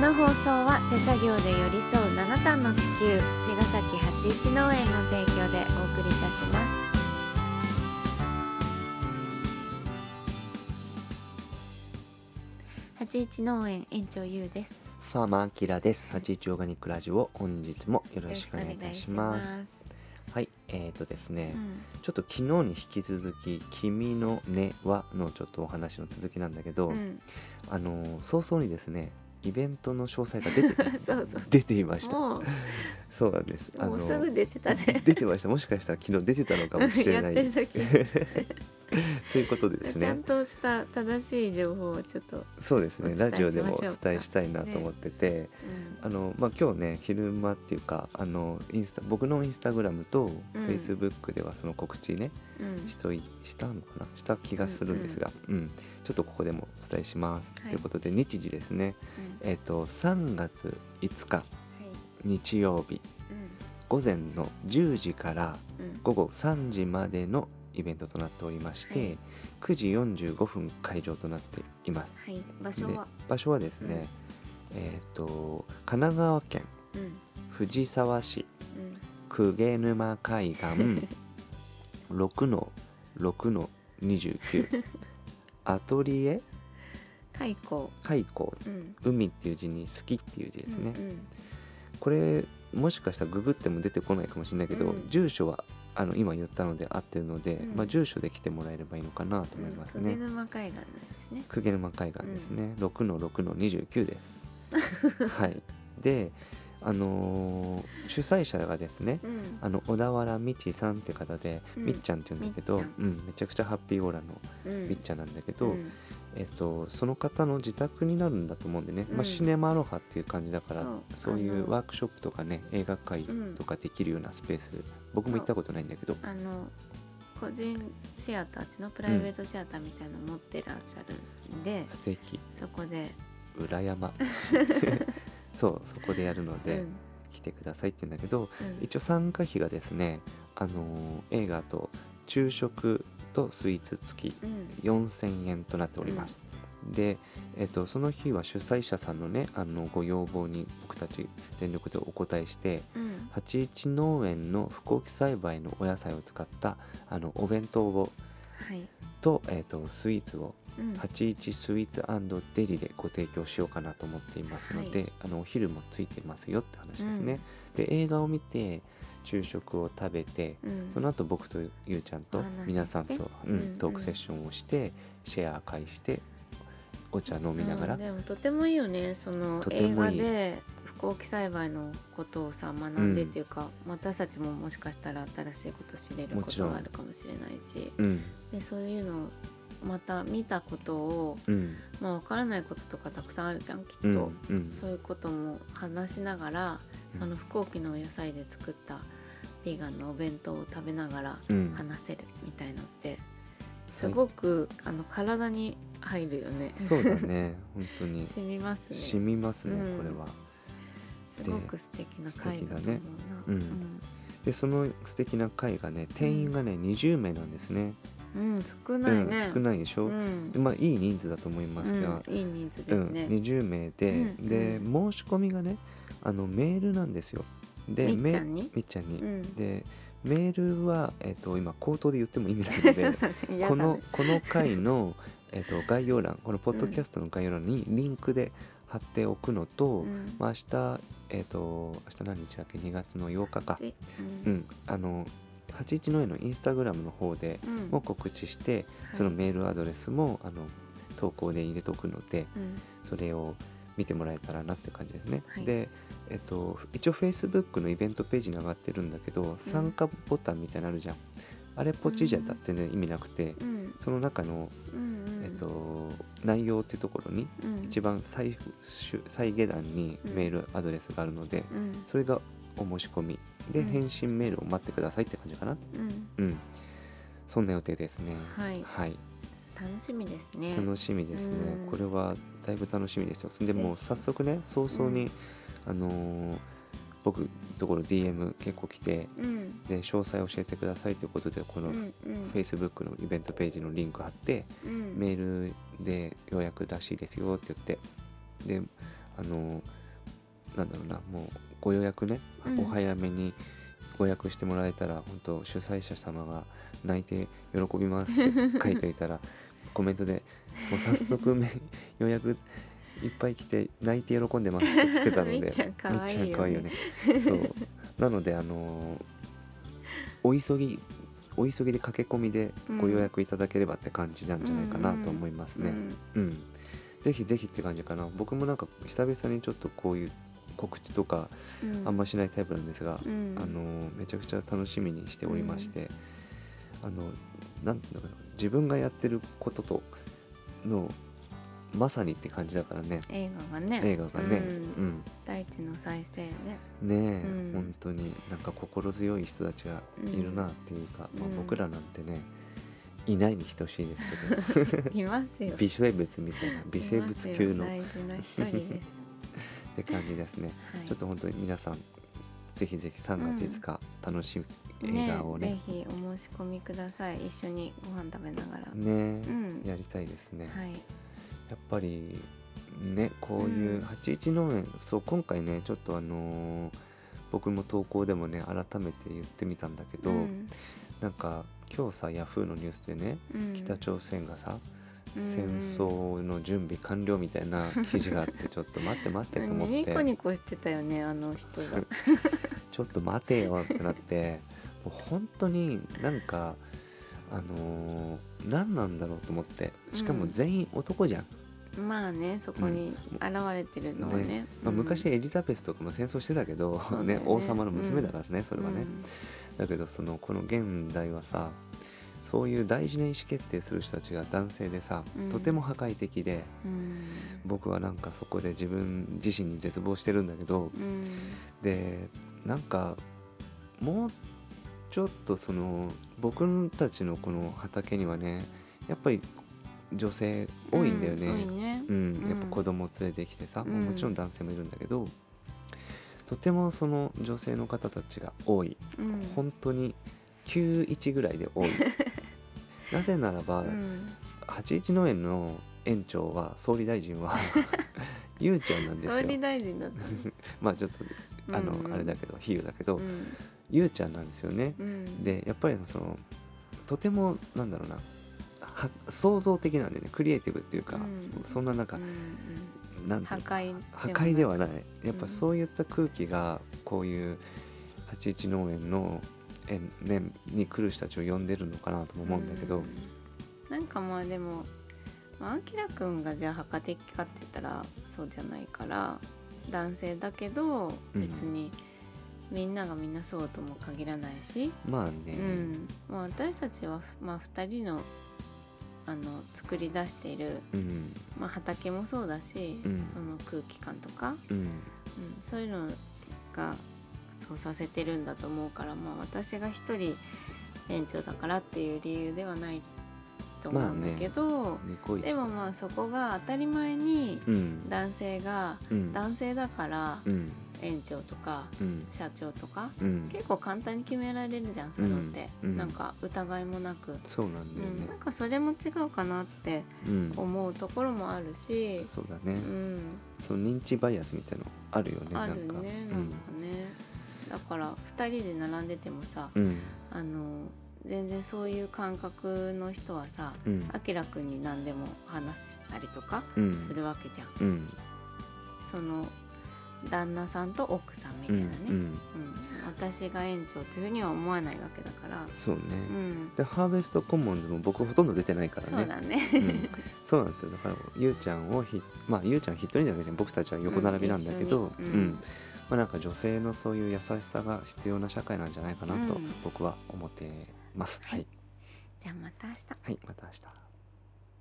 の放送は手作業で寄り添う七段の地球茅ヶ崎八一農園の提供でお送りいたします。八一農園園長ゆうです。ファーマーアキラです。八一オーガニックラジオ本日もよろしくお願いいたします。はい、えーとですね、うん。ちょっと昨日に引き続き「君の根は」のちょっとお話の続きなんだけど、うん、あのー早々にですねイベントの詳細が出て そうそう出ていました。もそうなんです。うもうすぐ出てたね。出てました。もしかしたら昨日出てたのかもしれない。やってる時。ということでですちゃんね。とした正しい情報をちょっと、そうですね。ラジオでもお伝えしたいなと思ってて、うん。あのまあ、今日ね昼間っていうかあのインスタ僕のインスタグラムとフうん。ェイスブックではその告知ね、うん。しといしたのかな？した気がするんですが、うんちょっとここでもお伝えします。はい。ということで日時ですね、うん。えっ、と3月5日。はい日曜日。午前の10時からうん。うん午後3時までのイベントとなっておりまして、はい。9時45分会場となっています。はい。場所では場所はですね、えっ、と神奈川県うん。うん藤沢市うん。鵠沼海岸 6の6の29 アトリエ？開口開口うん。海っていう字に好きっていう字ですね、うんうんこれもしかしたらググっても出てこないかもしれないけど、うん。住所はあの今言ったので合ってるので、うん。まあ、住所で来てもらえればいいのかなと思いますね。鵠沼海岸ですね。鵠沼海岸ですね、6の6の29です。はい。であのー主催者がですねうん。あの小田原みちさんって方で、うん。みっちゃんって言うんだけど、うん、めちゃくちゃハッピーオーラのうん。みっちゃんなんだけど、うん。えっと、その方の自宅になるんだと思うんでね、うん。まあ、シネマアロハっていう感じだからそう。いうワークショップとかね映画会とかできるようなスペース、僕も行ったことないんだけど。あの個人シアターっていうの？プライベートシアターみたいなの持ってらっしゃるんで、素敵。そこで、裏山 そうそこでやるので、うん。来てくださいって言うんだけどうん。一応参加費がですね、あのー映画と昼食とスイーツ付きうん。4000円となっております、で、えっとその日は主催者さんのねあのご要望に僕たち全力でお答えしてうん。八一農園の不耕起栽培のお野菜を使ったあのお弁当をはいと,、えっとスイーツをうん。八一スイーツデリでご提供しようかなと思っていますので、はあのお昼もついてますよって話ですね、で映画を見て昼食を食べてうん。その後僕とゆうちゃんと皆さんと、うんうんトークセッションをしてシェア会してお茶飲みながら、うんでもとてもいいよねその映画で不耕起栽培のことをさ学んでっていうか、私たちももしかしたら新しいこと知れることがあるかもしれないしうん。でそういうのをまた見たことをうん。まあ分からないこととかたくさんあるじゃんきっと、うんうん。そういうことも話しながらうん。その不耕起のお野菜で作ったビーガンのお弁当を食べながらうん。話せるみたいのってすごくあの体に入るよね。そうだね。本当に。染みますね。染みますね、うんこれはすごく素敵な回だね。うん。でその素敵な会がね定員がね、20名なんですね。うん、うん少ないね。うん、少ないでしょ、うん。でまあいい人数だと思いますが、うんいい人数うんですね。20名で、うんでう申し込みがねあのメールなんですよ。でみっちゃんに？めみっちゃんに、うん。でメールは、えっと今口頭で言っても意味ないので ね。こねのこの回の、えっと概要欄このポッドキャストの概要欄にリンクで貼っておくのと、うん。まあ、明日えっ、と明日何日だっけ？2月の8日か。ちうん。うん。あの81の絵のインスタグラムの方でうん。も告知して、はい。そのメールアドレスもあの投稿で入れとくのでうん。それを見てもらえたらなって感じですね。はい。で、えっと、一応 Facebook のイベントページに上がってるんだけど、参加ボタンみたいなのあるじゃん。あれポチじゃうん。全然意味なくて、うん。その中の、うんうんえっと、内容っていうところにうん。一番最終最下段にメールアドレスがあるので、うん。それがお申し込み。でうん。返信メールを待ってくださいって感じかな。うん。うん、そんな予定ですね。はい。はい。楽しみですね。楽しみですね、うん。これはだいぶ楽しみですよ。でもう早速ね早々に、あのー僕のところ DM 結構来てうん。で詳細教えてくださいということでこの Facebook のイベントページのリンク貼ってうん。メールで予約らしいですよって言ってであのなんだろうなもうご予約ね、うん。お早めにご予約してもらえたら本当主催者様が泣いて喜びますって書いておいたら コメントでもう早速め 予約いっぱい来て泣いて喜んでますって来てたので みっちゃん可愛いよね。そう。なのであのお急ぎお急ぎで駆け込みでご予約いただければって感じなんじゃないかなと思いますね。うんうん、ぜひぜひって感じかな。僕もなんか久々にちょっとこういう告知とかうん。あんましないタイプなんですが、うん。あのめちゃくちゃ楽しみにしておりまして、あのなんていうのかな。自分がやってることとのまさにって感じだからね。映画がね。映画がね、ううん。ん大地の再生ねねえ、うん。本当になんか心強い人たちがいるなっていうか、まあうん、僕らなんてねいないに等しいですけど。いますよ。微生物みたいな微生物級の。って感じですね。はい、ちょっと本当に皆さんぜひぜひ3月5日楽しみ映画をね。ぜひお申し込みください。一緒にご飯食べながら、ねうん。やりたいですね。はいやっぱりねこういううん。81農園、そう今回ねちょっとあのー僕も投稿でもね改めて言ってみたんだけど、うん。なんか今日さヤフーのニュースでねうん。北朝鮮がさ、うん。戦争の準備完了みたいな記事があって ちょっと待って待ってと思っニコてニコしてたよねあの人が。ちょっと待てよってなってもう本当になんかあのー何なんだろうと思って。しかもうん。全員男じゃん、まあねそこに現れてるのはね。ね。まあ、うん。昔エリザベスとかも戦争してたけど、うだよね。王様の娘だからね、それはね、うんだけどそのこの現代はさそういう大事な意思決定する人たちが男性でさ、うん。とても破壊的でうん。僕はなんかそこで自分自身に絶望してるんだけどうん。でなんかもうちょっとその僕たちのこの畑にはねやっぱり女性多いんだよね。うんね。うん、やっぱうん子供連れてきてさ、うん。もちろん男性もいるんだけどとてもその女性の方たちが多い。うん。本当に91ぐらいで多い。なぜならば、うん。81農園の園長は総理大臣は ゆうちゃんなんです総理よ大臣だった まあちょっとあの、うんうん。あれだけど比喩だけど、うん。ゆうちゃんなんですよね、うん。でやっぱりそのとてもなんだろうなは創造的なんでね。クリエイティブっていうか、うん。そんな中、うんなんていうの破壊破壊ではない。やっぱそういった空気がこういう81農園の園年に来る人たちを呼んでるのかなとも思うんだけど、うん。なんかまあでもまああきらくんがじゃあ破壊的かって言ったらそうじゃないから男性だけどうん。別にみんながみんなそうとも限らないし、まあね、うん。まあ、私たちは、まあ、2人のあの作り出している、うん。まあ、畑もそうだし、うん。その空気感とか、うん。うん、そういうのがそうさせてるんだと思うから、まあ、私が一人園長だからっていう理由ではないと思うんだけど、ニコイチでもまあそこが当たり前にうん。男性がうん。男性だからうん園長とかうん。社長とかうん。結構簡単に決められるじゃんそういうのって、うん。うん。なんか疑いもなく、そうなんだようん、ねなんかそれも違うかなってうん、思うところもあるし、そうだね、うん、その認知バイアスみたいのあるよねあるねなんかね、だから2人で並んでてもさうん。あの全然そういう感覚の人はさうん。あきらくんに何でも話したりとかうん。するわけじゃん、うん。その旦那さんと奥さんみたいなね、うんうん。うん。私が園長というふうには思わないわけだから、そうね、うん、でハーベストコモンズも僕ほとんど出てないからね。そうだね。うん、そうなんですよ。だからゆうちゃんをひまあゆうちゃん一人じゃなくて僕たちは横並びなんだけど、うん。まあなんか女性のそういう優しさが必要な社会なんじゃないかなとうん。僕は思ってます、はい。じゃあまた明日。はい。また明日